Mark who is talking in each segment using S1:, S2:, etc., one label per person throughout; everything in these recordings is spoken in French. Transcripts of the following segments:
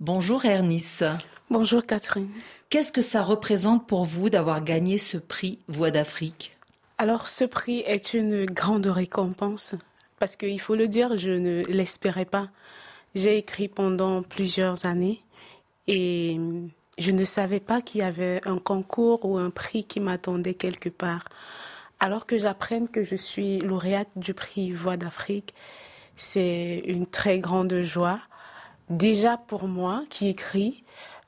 S1: Bonjour Ernice.
S2: Bonjour Catherine.
S1: Qu'est-ce que ça représente pour vous d'avoir gagné ce prix Voix d'Afrique?
S2: Alors ce prix est une grande récompense parce qu'il faut le dire, je ne l'espérais pas. J'ai écrit pendant plusieurs années et je ne savais pas qu'il y avait un concours ou un prix qui m'attendait quelque part. Alors que j'apprenne que je suis lauréate du prix Voix d'Afrique, c'est une très grande joie. Déjà pour moi qui écris,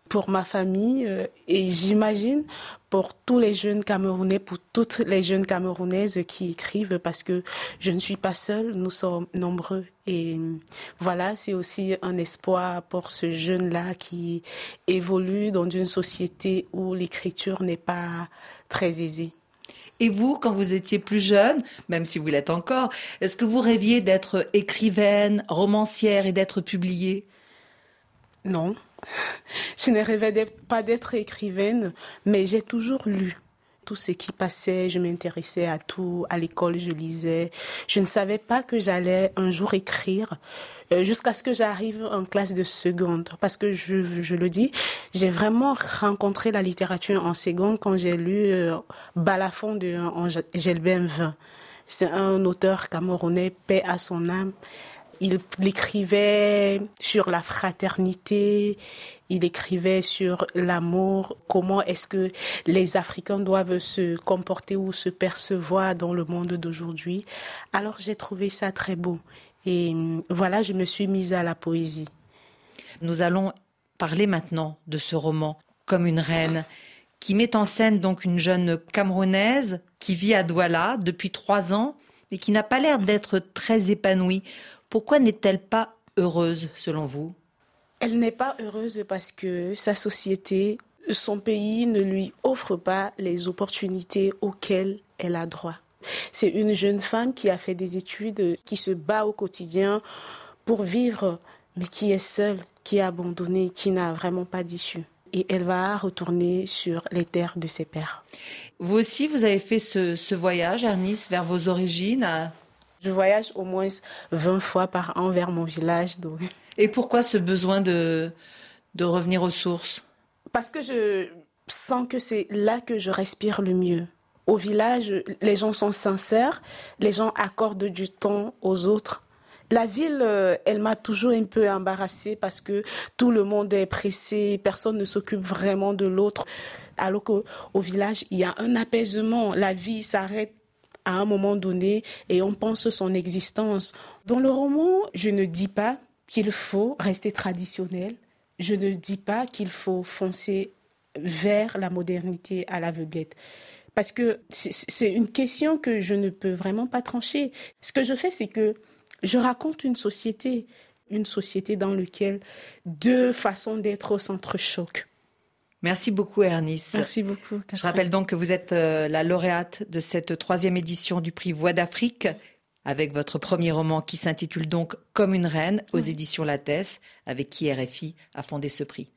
S2: pour ma famille euh, et j'imagine pour tous les jeunes Camerounais, pour toutes les jeunes Camerounaises qui écrivent parce que je ne suis pas seule, nous sommes nombreux et voilà, c'est aussi un espoir pour ce jeune-là qui évolue dans une société où l'écriture n'est pas très aisée.
S1: Et vous, quand vous étiez plus jeune, même si vous l'êtes encore, est-ce que vous rêviez d'être écrivaine, romancière et d'être publiée?
S2: Non. Je ne rêvais pas d'être écrivaine, mais j'ai toujours lu tout ce qui passait, je m'intéressais à tout, à l'école je lisais. Je ne savais pas que j'allais un jour écrire euh, jusqu'à ce que j'arrive en classe de seconde. Parce que je, je le dis, j'ai vraiment rencontré la littérature en seconde quand j'ai lu euh, Balafon de Gelben 20. C'est un auteur camerounais, paix à son âme. Il écrivait sur la fraternité, il écrivait sur l'amour, comment est-ce que les Africains doivent se comporter ou se percevoir dans le monde d'aujourd'hui. Alors j'ai trouvé ça très beau. Et voilà, je me suis mise à la poésie.
S1: Nous allons parler maintenant de ce roman, Comme une reine, qui met en scène donc une jeune Camerounaise qui vit à Douala depuis trois ans et qui n'a pas l'air d'être très épanouie. Pourquoi n'est-elle pas heureuse selon vous?
S2: Elle n'est pas heureuse parce que sa société, son pays ne lui offre pas les opportunités auxquelles elle a droit. C'est une jeune femme qui a fait des études, qui se bat au quotidien pour vivre, mais qui est seule, qui est abandonnée, qui n'a vraiment pas d'issue. Et elle va retourner sur les terres de ses pères.
S1: Vous aussi, vous avez fait ce, ce voyage, Nice, vers vos origines
S2: je voyage au moins 20 fois par an vers mon village. Donc.
S1: Et pourquoi ce besoin de, de revenir aux sources?
S2: Parce que je sens que c'est là que je respire le mieux. Au village, les gens sont sincères, les gens accordent du temps aux autres. La ville, euh, elle m'a toujours un peu embarrassée parce que tout le monde est pressé, personne ne s'occupe vraiment de l'autre. Alors qu'au village, il y a un apaisement, la vie s'arrête à un moment donné et on pense son existence. Dans le roman, je ne dis pas qu'il faut rester traditionnel, je ne dis pas qu'il faut foncer vers la modernité à l'aveuglette. Parce que c'est une question que je ne peux vraiment pas trancher. Ce que je fais, c'est que je raconte une société, une société dans laquelle deux façons d'être s'entrechoquent.
S1: Merci beaucoup, Ernice.
S2: Merci beaucoup.
S1: Je rappelle donc que vous êtes euh, la lauréate de cette troisième édition du prix Voix d'Afrique avec votre premier roman qui s'intitule donc Comme une reine aux éditions Lattès, avec qui RFI a fondé ce prix.